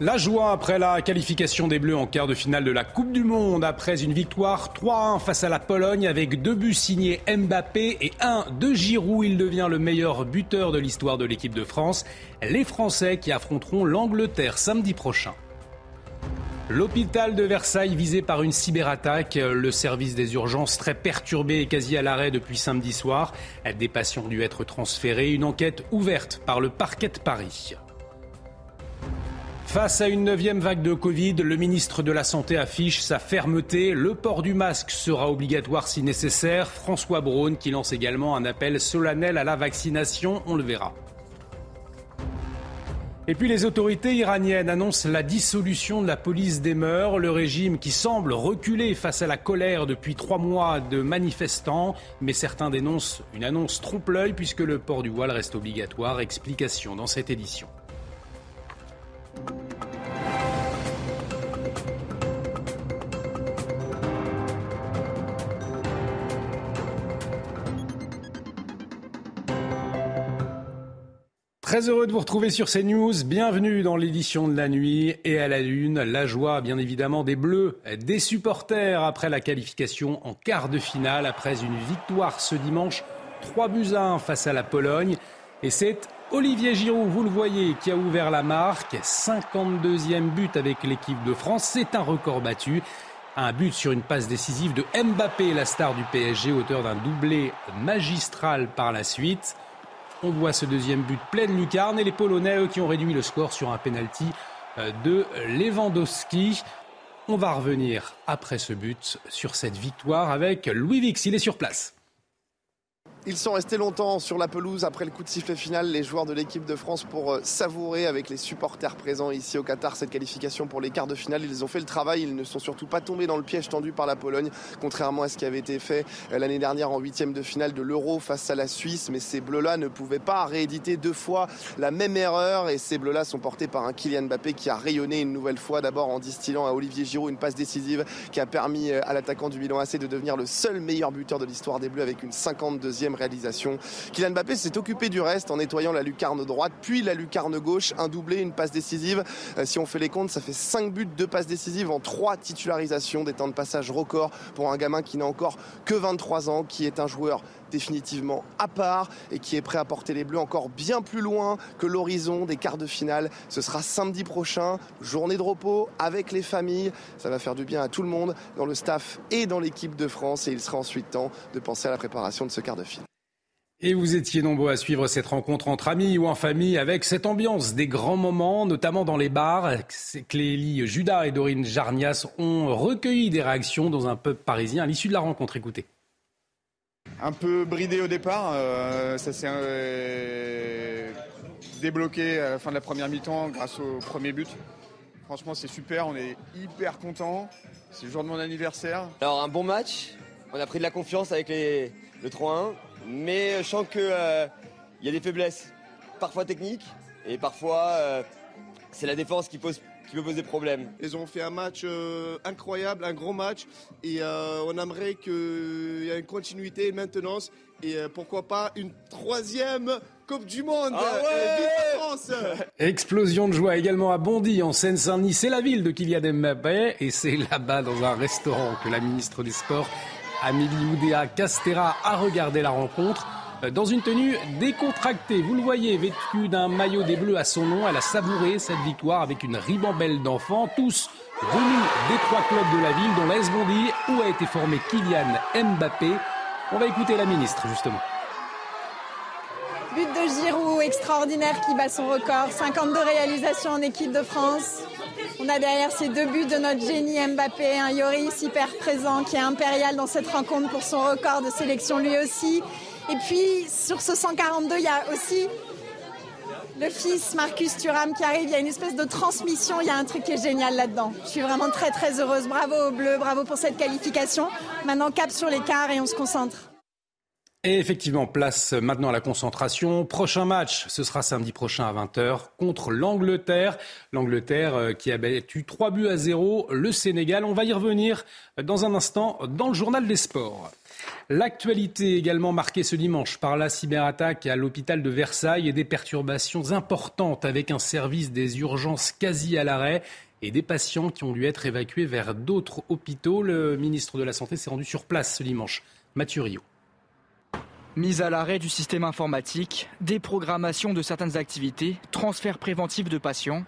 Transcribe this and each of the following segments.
La joie après la qualification des Bleus en quart de finale de la Coupe du Monde après une victoire 3-1 face à la Pologne avec deux buts signés Mbappé et un de Giroud. Il devient le meilleur buteur de l'histoire de l'équipe de France. Les Français qui affronteront l'Angleterre samedi prochain. L'hôpital de Versailles visé par une cyberattaque, le service des urgences très perturbé et quasi à l'arrêt depuis samedi soir. Des patients ont dû être transférés, une enquête ouverte par le parquet de Paris. Face à une neuvième vague de Covid, le ministre de la Santé affiche sa fermeté. Le port du masque sera obligatoire si nécessaire. François Braun qui lance également un appel solennel à la vaccination. On le verra. Et puis les autorités iraniennes annoncent la dissolution de la police des mœurs, le régime qui semble reculer face à la colère depuis trois mois de manifestants, mais certains dénoncent une annonce trompe-l'œil puisque le port du voile reste obligatoire. Explication dans cette édition. Très heureux de vous retrouver sur CNews. Bienvenue dans l'édition de la nuit et à la lune. La joie, bien évidemment, des Bleus, des supporters après la qualification en quart de finale, après une victoire ce dimanche, 3 buts à 1 face à la Pologne. Et c'est Olivier Giroud, vous le voyez, qui a ouvert la marque. 52e but avec l'équipe de France. C'est un record battu. Un but sur une passe décisive de Mbappé, la star du PSG, auteur d'un doublé magistral par la suite. On voit ce deuxième but pleine lucarne et les Polonais qui ont réduit le score sur un penalty euh, de Lewandowski. On va revenir après ce but sur cette victoire avec Louis Vix. Il est sur place. Ils sont restés longtemps sur la pelouse après le coup de sifflet final, les joueurs de l'équipe de France, pour euh, savourer avec les supporters présents ici au Qatar cette qualification pour les quarts de finale. Ils ont fait le travail, ils ne sont surtout pas tombés dans le piège tendu par la Pologne, contrairement à ce qui avait été fait euh, l'année dernière en huitième de finale de l'Euro face à la Suisse. Mais ces Bleus-là ne pouvaient pas rééditer deux fois la même erreur et ces Bleus-là sont portés par un Kylian Mbappé qui a rayonné une nouvelle fois, d'abord en distillant à Olivier Giroud une passe décisive qui a permis euh, à l'attaquant du Milan AC de devenir le seul meilleur buteur de l'histoire des Bleus avec une 52e réalisation. Kylian Mbappé s'est occupé du reste en nettoyant la lucarne droite, puis la lucarne gauche, un doublé, une passe décisive. Euh, si on fait les comptes, ça fait 5 buts, 2 passes décisives en 3 titularisations, des temps de passage record pour un gamin qui n'a encore que 23 ans, qui est un joueur définitivement à part et qui est prêt à porter les Bleus encore bien plus loin que l'horizon des quarts de finale. Ce sera samedi prochain, journée de repos avec les familles. Ça va faire du bien à tout le monde dans le staff et dans l'équipe de France et il sera ensuite temps de penser à la préparation de ce quart de finale. Et vous étiez nombreux à suivre cette rencontre entre amis ou en famille avec cette ambiance des grands moments, notamment dans les bars. Clélie Judas et Dorine Jarnias ont recueilli des réactions dans un pub parisien à l'issue de la rencontre. Écoutez. Un peu bridé au départ, euh, ça s'est euh, débloqué à la fin de la première mi-temps grâce au premier but. Franchement, c'est super, on est hyper contents. C'est le jour de mon anniversaire. Alors, un bon match, on a pris de la confiance avec les, le 3-1, mais je sens qu'il euh, y a des faiblesses, parfois techniques, et parfois c'est la défense qui, pose, qui peut poser problème. Ils ont fait un match euh, incroyable, un gros match, et euh, on aimerait qu'il y ait une continuité, une maintenance, et euh, pourquoi pas une troisième Coupe du Monde Ah ouais Euh, vive la France Explosion de joie également à Bondy, en Seine-Saint-Denis. C'est la ville de Kylian Mbappé et c'est là-bas, dans un restaurant, que la ministre des Sports, Amélie Oudéa Castera, a regardé la rencontre. Euh, Dans une tenue décontractée, vous le voyez, vêtue d'un maillot des Bleus à son nom, elle a savouré cette victoire avec une ribambelle d'enfants, tous venus des trois clubs de la ville, dont l'AS où a été formé Kylian Mbappé. On va écouter la ministre, justement. But de Giroud extraordinaire qui bat son record, 52 réalisations en équipe de France. On a derrière ces deux buts de notre génie Mbappé, un Yoris hyper présent qui est impérial dans cette rencontre pour son record de sélection lui aussi. Et puis sur ce 142, il y a aussi le fils Marcus Thuram qui arrive. Il y a une espèce de transmission, il y a un truc qui est génial là-dedans. Je suis vraiment très très heureuse. Bravo aux Bleus, bravo pour cette qualification. Maintenant, cap sur l'écart et on se concentre. Et effectivement, place maintenant à la concentration. Prochain match, ce sera samedi prochain à 20h contre l'Angleterre. L'Angleterre euh, qui a battu 3 buts à 0 le Sénégal. On va y revenir dans un instant dans le journal des sports. L'actualité également marquée ce dimanche par la cyberattaque à l'hôpital de Versailles et des perturbations importantes avec un service des urgences quasi à l'arrêt et des patients qui ont dû être évacués vers d'autres hôpitaux. Le ministre de la Santé s'est rendu sur place ce dimanche. Mathieu Rio. Mise à l'arrêt du système informatique, déprogrammation de certaines activités, transfert préventif de patients,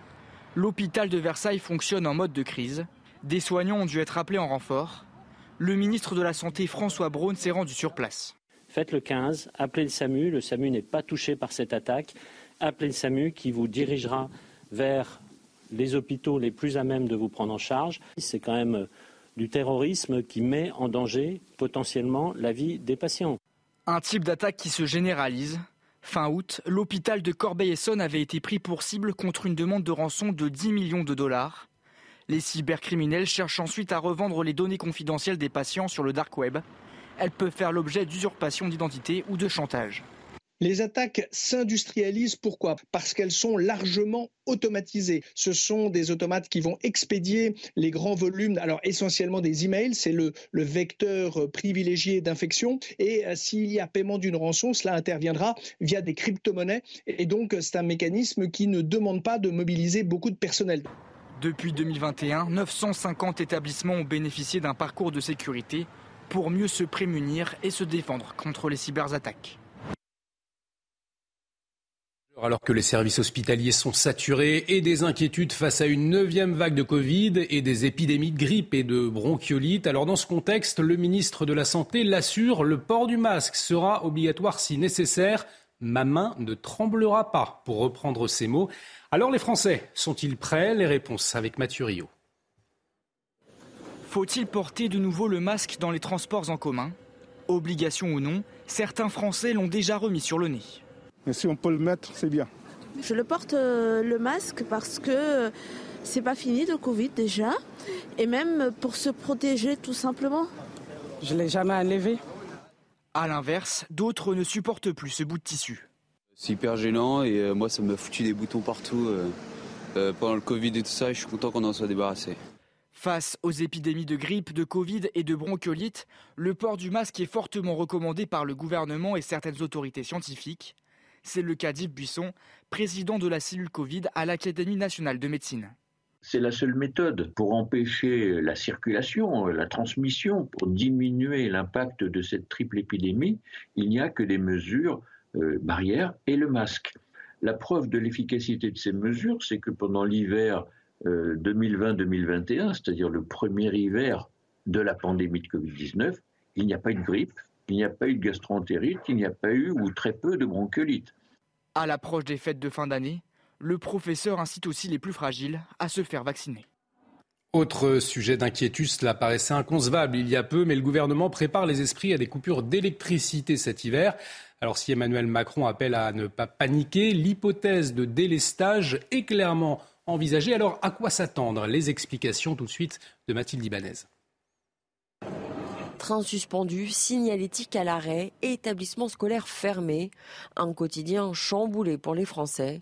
l'hôpital de Versailles fonctionne en mode de crise. Des soignants ont dû être appelés en renfort. Le ministre de la Santé François Braun s'est rendu sur place. Faites le 15, appelez le SAMU. Le SAMU n'est pas touché par cette attaque. Appelez le SAMU qui vous dirigera vers les hôpitaux les plus à même de vous prendre en charge. C'est quand même du terrorisme qui met en danger potentiellement la vie des patients. Un type d'attaque qui se généralise. Fin août, l'hôpital de Corbeil-Essonne avait été pris pour cible contre une demande de rançon de 10 millions de dollars. Les cybercriminels cherchent ensuite à revendre les données confidentielles des patients sur le dark web. Elles peuvent faire l'objet d'usurpation d'identité ou de chantage. Les attaques s'industrialisent. Pourquoi? Parce qu'elles sont largement automatisées. Ce sont des automates qui vont expédier les grands volumes, alors essentiellement des emails, c'est le, vecteur privilégié d'infection. Et euh, s'il y a paiement d'une rançon, cela interviendra via des crypto-monnaies. Et donc, c'est un mécanisme qui ne demande pas de mobiliser beaucoup de personnel. Depuis 2021, 950 établissements ont bénéficié d'un parcours de sécurité pour mieux se prémunir et se défendre contre les cyberattaques. Alors que les services hospitaliers sont saturés et des inquiétudes face à une neuvième vague de Covid et des épidémies de grippe et de bronchiolite, alors dans ce contexte, le ministre de la Santé l'assure, le port du masque sera obligatoire si nécessaire. Ma main ne tremblera pas, pour reprendre ces mots. Alors les Français, sont-ils prêts? Les réponses avec Mathieu Rio. Faut-il porter de nouveau le masque dans les transports en commun? Obligation ou non, certains Français l'ont déjà remis sur le nez. Mais si on peut le mettre, c'est bien. Je le porte euh, le masque parce que c'est pas fini le Covid déjà, et même pour se protéger tout simplement. Je l'ai jamais enlevé. À l'inverse, d'autres ne supportent plus ce bout de tissu. C'est hyper gênant et euh, moi ça m'a foutu des boutons partout euh, euh, pendant le Covid et tout ça et je suis content qu'on en soit débarrassé. Face aux épidémies de grippe, de Covid et de bronchiolite, le port du masque est fortement recommandé par le gouvernement et certaines autorités scientifiques. C'est le cas d'Yves Buisson, président de la cellule Covid à l'Académie nationale de médecine. C'est la seule méthode pour empêcher la circulation, la transmission, pour diminuer l'impact de cette triple épidémie. Il n'y a que des mesures euh, barrières et le masque. La preuve de l'efficacité de ces mesures, c'est que pendant l'hiver euh, 2020-2021, c'est-à-dire le premier hiver de la pandémie de Covid-19, il n'y a pas eu de grippe, il n'y a pas eu de gastroentérite, il n'y a pas eu ou très peu de bronchiolite. À l'approche des fêtes de fin d'année, le professeur incite aussi les plus fragiles à se faire vacciner. Autre sujet d'inquiétude, cela paraissait inconcevable il y a peu, mais le gouvernement prépare les esprits à des coupures d'électricité cet hiver. Alors si Emmanuel Macron appelle à ne pas paniquer, l'hypothèse de délestage est clairement envisagée. Alors à quoi s'attendre? Les explications tout de suite de Mathilde Ibanez. Train suspendu, signalétique à l'arrêt, établissement scolaire fermé, un quotidien chamboulé pour les Français.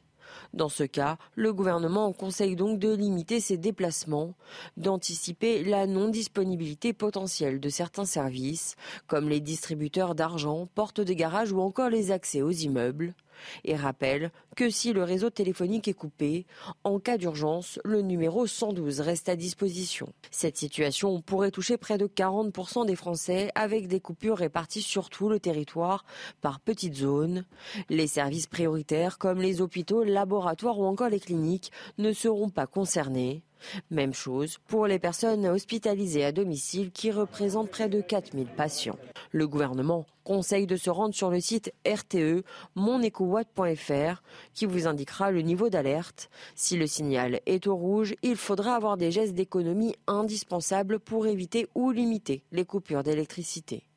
Dans ce cas, le gouvernement conseille donc de limiter ses déplacements, d'anticiper la non-disponibilité potentielle de certains services, comme les distributeurs d'argent, portes des garages ou encore les accès aux immeubles et rappelle que si le réseau téléphonique est coupé, en cas d'urgence, le numéro 112 reste à disposition. Cette situation pourrait toucher près de 40% des Français avec des coupures réparties sur tout le territoire par petites zones. Les services prioritaires comme les hôpitaux, laboratoires ou encore les cliniques ne seront pas concernés. Même chose pour les personnes hospitalisées à domicile qui représentent près de 4000 patients. Le gouvernement conseille de se rendre sur le site RTE monecowatt.fr qui vous indiquera le niveau d'alerte. Si le signal est au rouge, il faudra avoir des gestes d'économie indispensables pour éviter ou limiter les coupures d'électricité.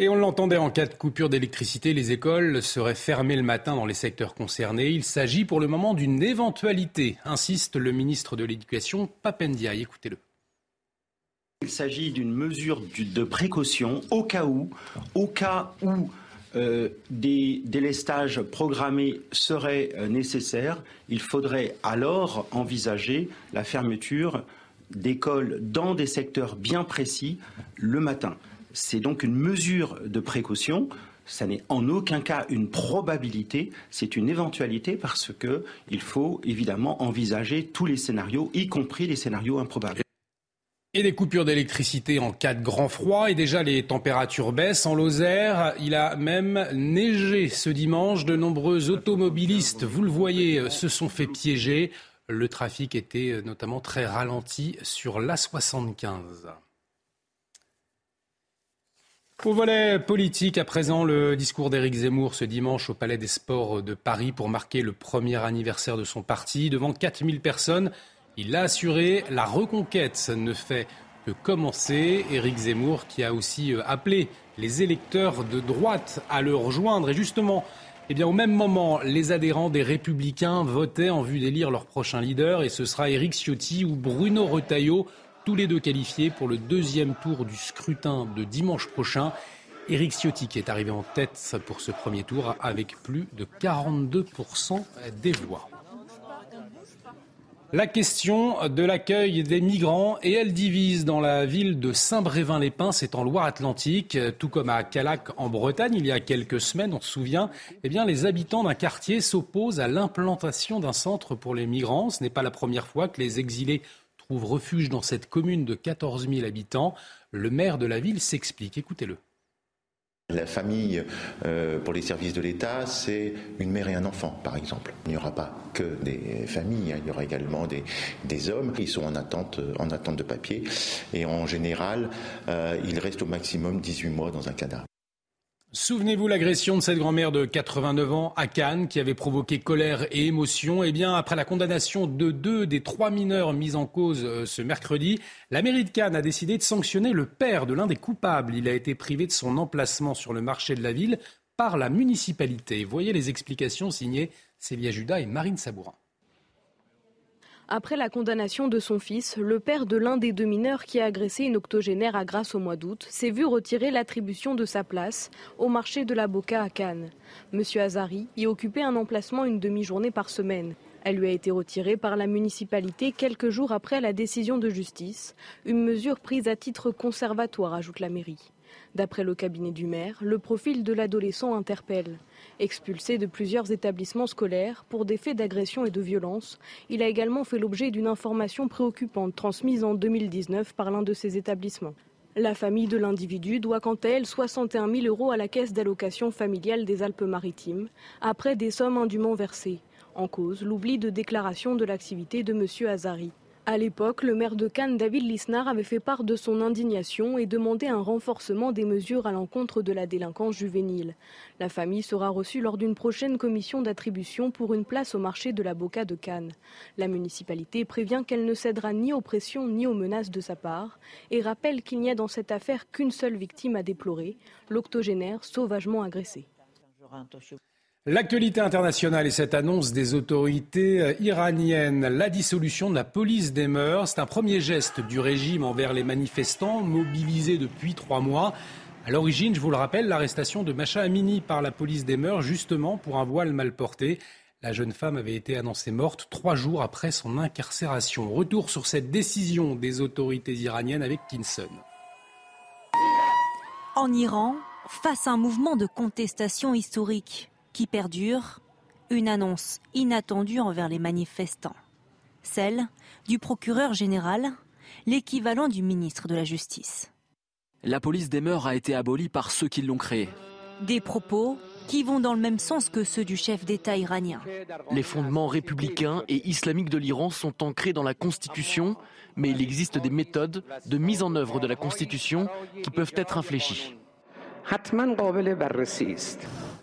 Et on l'entendait en cas de coupure d'électricité, les écoles seraient fermées le matin dans les secteurs concernés. Il s'agit pour le moment d'une éventualité, insiste le ministre de l'Éducation, Papendia. Écoutez-le. Il s'agit d'une mesure de précaution au cas où, au cas où euh, des délestages programmés seraient euh, nécessaires, il faudrait alors envisager la fermeture d'écoles dans des secteurs bien précis le matin. C'est donc une mesure de précaution. Ça n'est en aucun cas une probabilité, c'est une éventualité parce qu'il faut évidemment envisager tous les scénarios, y compris les scénarios improbables. Et des coupures d'électricité en cas de grand froid. Et déjà, les températures baissent. En Lozère, il a même neigé ce dimanche. De nombreux automobilistes, vous le voyez, se sont fait piéger. Le trafic était notamment très ralenti sur l'A75. Au volet politique, à présent, le discours d'Éric Zemmour ce dimanche au Palais des Sports de Paris pour marquer le premier anniversaire de son parti. Devant 4000 personnes, il l'a assuré, la reconquête ne fait que commencer. Éric Zemmour qui a aussi euh, appelé les électeurs de droite à le rejoindre. Et justement, eh bien, au même moment, les adhérents des Républicains votaient en vue d'élire leur prochain leader. Et ce sera Éric Ciotti ou Bruno Retailleau tous les deux qualifiés pour le deuxième tour du scrutin de dimanche prochain. Éric Ciotti qui est arrivé en tête pour ce premier tour avec plus de 42% des voix. La question de l'accueil des migrants et elle divise dans la ville de Saint-Brévin-les-Pins, c'est en Loire-Atlantique, tout comme à Calac en Bretagne il y a quelques semaines, on se souvient, eh les habitants d'un quartier s'opposent à l'implantation d'un centre pour les migrants. Ce n'est pas la première fois que les exilés trouve refuge dans cette commune de 14 000 habitants. Le maire de la ville s'explique. Écoutez-le. La famille euh, pour les services de l'État, c'est une mère et un enfant, par exemple. Il n'y aura pas que des familles, hein. il y aura également des, hommes. Ils sont en attente, en attente de papier. Et en général, euh, ils restent au maximum 18 mois dans un cadavre. Souvenez-vous l'agression de cette grand-mère de 89 ans à Cannes qui avait provoqué colère et émotion. Eh bien, après la condamnation de deux des trois mineurs mis en cause euh, ce mercredi, la mairie de Cannes a décidé de sanctionner le père de l'un des coupables. Il a été privé de son emplacement sur le marché de la ville par la municipalité. Voyez les explications signées Célia Judas et Marine Sabourin. Après la condamnation de son fils, le père de l'un des deux mineurs qui a agressé une octogénaire à Grasse au mois d'août s'est vu retirer l'attribution de sa place au marché de la Boca à Cannes. Monsieur Azari y occupait un emplacement une demi-journée par semaine. Elle lui a été retirée par la municipalité quelques jours après la décision de justice, une mesure prise à titre conservatoire, ajoute la mairie. D'après le cabinet du maire, le profil de l'adolescent interpelle. Expulsé de plusieurs établissements scolaires pour des faits d'agression et de violence, il a également fait l'objet d'une information préoccupante transmise en 2019 par l'un de ces établissements. La famille de l'individu doit quant à elle 61 000 euros à la caisse d'allocation familiale des Alpes-Maritimes, après des sommes indûment versées. En cause, l'oubli de déclaration de l'activité de M. Azari. À l'époque, le maire de Cannes, David Lisnard, avait fait part de son indignation et demandé un renforcement des mesures à l'encontre de la délinquance juvénile. La famille sera reçue lors d'une prochaine commission d'attribution pour une place au marché de la Boca de Cannes. La municipalité prévient qu'elle ne cédera ni aux pressions ni aux menaces de sa part et rappelle qu'il n'y a dans cette affaire qu'une seule victime à déplorer, l'octogénaire sauvagement agressé. L'actualité internationale et cette annonce des autorités euh, iraniennes, la dissolution de la police des mœurs, c'est un premier geste du régime envers les manifestants mobilisés depuis trois mois. À l'origine, je vous le rappelle, l'arrestation de Macha Amini par la police des mœurs, justement pour un voile mal porté. La jeune femme avait été annoncée morte trois jours après son incarcération. Retour sur cette décision des autorités iraniennes avec Kinson. En Iran, face à un mouvement de contestation historique, qui perdure, une annonce inattendue envers les manifestants. Celle du procureur général, l'équivalent du ministre de la Justice. La police des mœurs a été abolie par ceux qui l'ont créée. Des propos qui vont dans le même sens que ceux du chef d'État iranien. Les fondements républicains et islamiques de l'Iran sont ancrés dans la Constitution, mais il existe des méthodes de mise en œuvre de la Constitution qui peuvent être infléchies.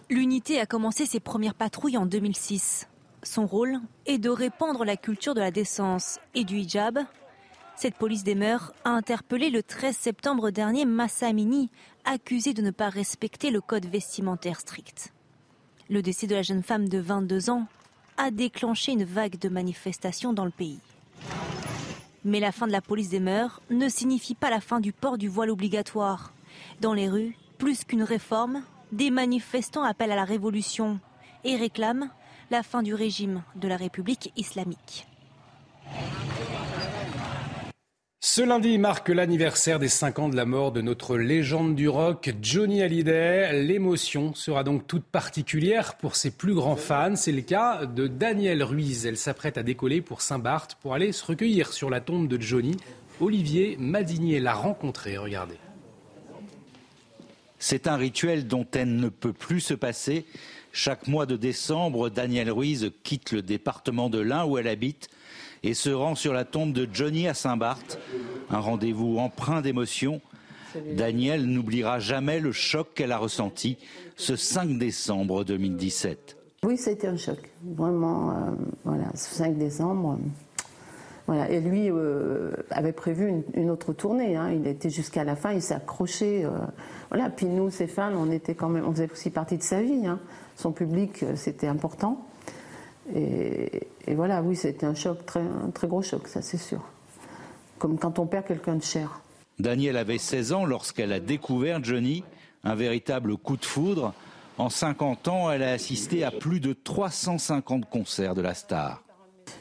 L'unité a commencé ses premières patrouilles en 2006. Son rôle est de répandre la culture de la décence et du hijab Cette police des mœurs a interpellé le 13 septembre dernier Massa Amini, accusé de ne pas respecter le code vestimentaire strict. Le décès de la jeune femme de 22 ans a déclenché une vague de manifestations dans le pays. Mais la fin de la police des mœurs ne signifie pas la fin du port du voile obligatoire. Dans les rues, plus qu'une réforme, des manifestants appellent à la révolution et réclament la fin du régime de la République islamique. Ce lundi marque l'anniversaire des 5 ans de la mort de notre légende du rock, Johnny Hallyday. L'émotion sera donc toute particulière pour ses plus grands fans. C'est le cas de Danielle Ruiz. Elle s'apprête à décoller pour Saint-Barth pour aller se recueillir sur la tombe de Johnny. Olivier Madinier l'a rencontré. Regardez. C'est un rituel dont elle ne peut plus se passer. Chaque mois de décembre, Danielle Ruiz quitte le département de l'Ain où elle habite et se rend sur la tombe de Johnny à Saint-Barth. Un rendez-vous empreint d'émotion. Danielle n'oubliera jamais le choc qu'elle a ressenti ce 5 décembre 2017. Oui, c'était un choc. Vraiment, euh, voilà, ce 5 décembre. Voilà. Et lui euh, avait prévu une, autre tournée. Hein. Il était jusqu'à la fin, il s'est accroché. Euh, voilà. Puis nous, ses fans, on était quand même, on faisait aussi partie de sa vie. Hein. Son public, c'était important. Et, voilà, oui, c'était un choc, très, un très gros choc, ça c'est sûr. Comme quand on perd quelqu'un de cher. Danielle avait 16 ans lorsqu'elle a découvert Johnny, un véritable coup de foudre. En 50 ans, elle a assisté à plus de 350 concerts de la star.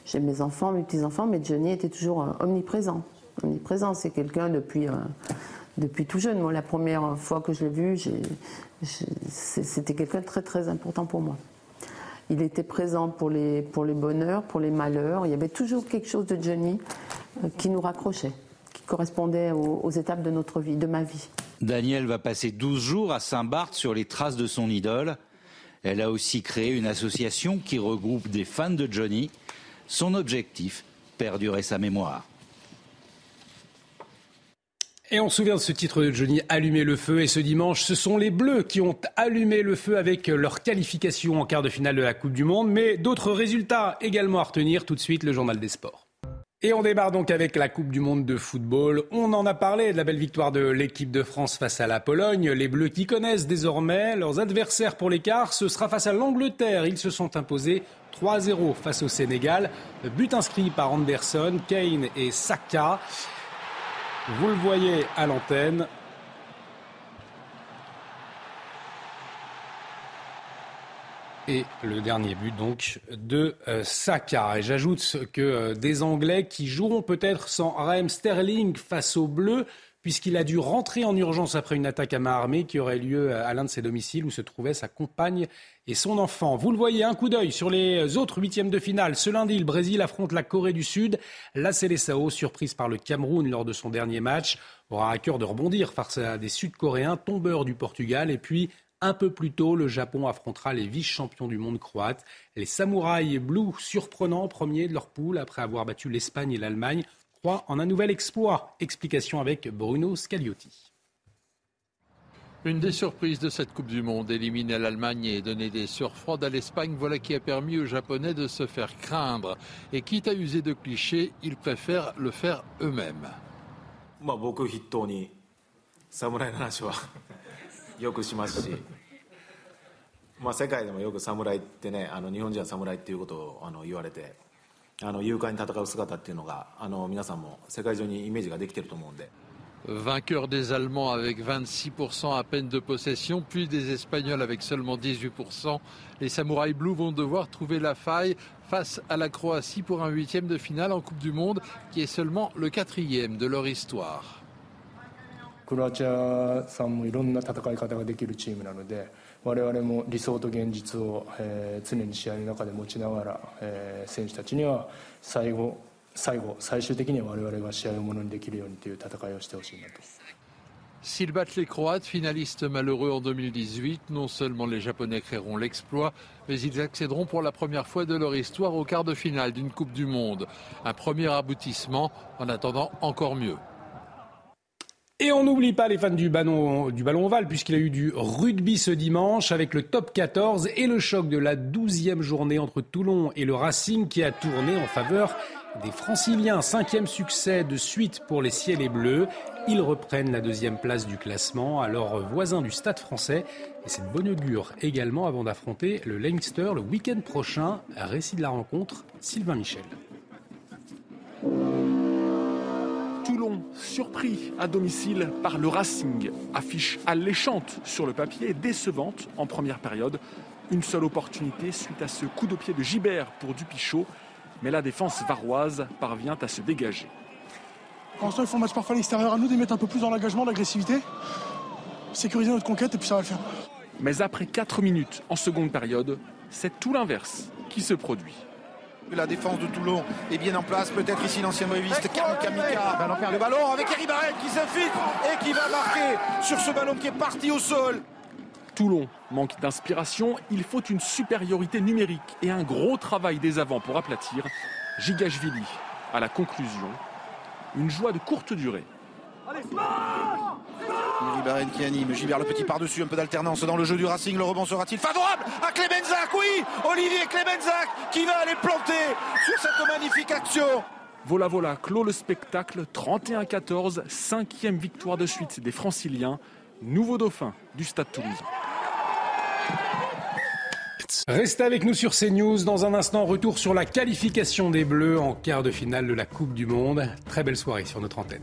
J'ai mes enfants, mes petits-enfants, mais Johnny était toujours euh, omniprésent. Omniprésent, c'est quelqu'un depuis, euh, depuis tout jeune. Moi, la première fois que je l'ai vu, c'était quelqu'un de très très important pour moi. Il était présent pour les, pour les bonheurs, pour les malheurs. Il y avait toujours quelque chose de Johnny euh, qui nous raccrochait, qui correspondait aux, étapes de notre vie, de ma vie. Danielle va passer 12 jours à Saint-Barth sur les traces de son idole. Elle a aussi créé une association qui regroupe des fans de Johnny. Son objectif, perdurer sa mémoire. Et on se souvient de ce titre de Johnny, Allumer le feu. Et ce dimanche, ce sont les Bleus qui ont allumé le feu avec leur qualification en quart de finale de la Coupe du Monde. Mais d'autres résultats également à retenir. Tout de suite, le journal des sports. Et on démarre donc avec la Coupe du Monde de football. On en a parlé de la belle victoire de l'équipe de France face à la Pologne. Les Bleus qui connaissent désormais leurs adversaires pour l'écart, ce sera face à l'Angleterre. Ils se sont imposés 3-0 face au Sénégal. But inscrit par Anderson, Kane et Saka. Vous le voyez à l'antenne. Et le dernier but donc de euh, Saka. Et j'ajoute que euh, des Anglais qui joueront peut-être sans Raheem Sterling face aux Bleus puisqu'il a dû rentrer en urgence après une attaque à main armée qui aurait lieu à l'un de ses domiciles où se trouvait sa compagne et son enfant. Vous le voyez, un coup d'œil sur les autres huitièmes de finale. Ce lundi, le Brésil affronte la Corée du Sud. La Célessao, surprise par le Cameroun lors de son dernier match, aura à cœur de rebondir face à des Sud-Coréens tombeurs du Portugal. Et puis, un peu plus tôt, le Japon affrontera les vice-champions du monde croates. Les Samouraïs Blue, surprenants, premiers de leur poule après avoir battu l'Espagne et l'Allemagne en un nouvel exploit. Explication avec Bruno Scagliotti. Une des surprises de cette Coupe du Monde, éliminer l'Allemagne et donner des surfroides à l'Espagne, voilà qui a permis aux Japonais de se faire craindre. Et quitte à user de clichés, ils préfèrent le faire eux-mêmes. 勇敢に戦う姿っていうのがあの皆さんも世界中にイメージができてると思うんで。Vainqueur des Allemands avec 26% à peine de possession, puis des Espagnols avec seulement 18%. Les Samouraïs Blue vont devoir trouver la faille face à la Croatie pour un huitième de finale en Coupe du Monde, qui est seulement le quatrième de leur histoire. 我々も理想と現実を、えー、常に試合の中で持ちながら、えー、選手たちには最後最後最終的には我々が試合をものにできるようにという戦いをしてほしいなと。S'ils battent les Croates, finalistes malheureux en 2018, non seulement les Japonais créeront l'exploit, mais ils accéderont pour la première fois de leur histoire au quart de finale d'une Coupe du Monde. Un premier aboutissement en attendant encore mieux. Et on n'oublie pas les fans du ballon, du ballon ovale, puisqu'il a eu du rugby ce dimanche avec le top 14 et le choc de la 12e journée entre Toulon et le Racing qui a tourné en faveur des franciliens. Cinquième succès de suite pour les ciels et bleus. Ils reprennent la deuxième place du classement à leurs voisins du stade français. Et c'est de bonne augure également avant d'affronter le Leinster le week-end prochain. Récit de la rencontre, Sylvain Michel. Toulon, surpris à domicile par le Racing, affiche alléchante sur le papier et décevante en première période. Une seule opportunité suite à ce coup de pied de Gibert pour Dupichot, mais la défense varoise parvient à se dégager. Pour l'instant, match parfois à l'extérieur. À nous de mettre un peu plus dans l'engagement, l'agressivité, sécuriser notre conquête et puis ça va le faire. Mais après 4 minutes en seconde période, c'est tout l'inverse qui se produit. La défense de Toulon est bien en place. Peut-être ici l'ancien réviste Kamika le ballon avec Eric Barret qui s'infiltre et qui va marquer sur ce ballon qui est parti au sol. Toulon manque d'inspiration. Il faut une supériorité numérique et un gros travail des avants pour aplatir. Gigashvili à la conclusion. Une joie de courte durée. Barret qui anime, Gilbert le petit par-dessus, un peu d'alternance dans le jeu du Racing, le rebond sera-t-il favorable à Clémenzac Oui Olivier Clémenzac qui va aller planter sur cette magnifique action Voilà voilà, clôt le spectacle, 31-14, cinquième victoire de suite des franciliens, nouveau dauphin du Stade Toulousain. Restez avec nous sur CNews. Dans un instant, retour sur la qualification des Bleus en quart de finale de la Coupe du Monde. Très belle soirée sur notre antenne.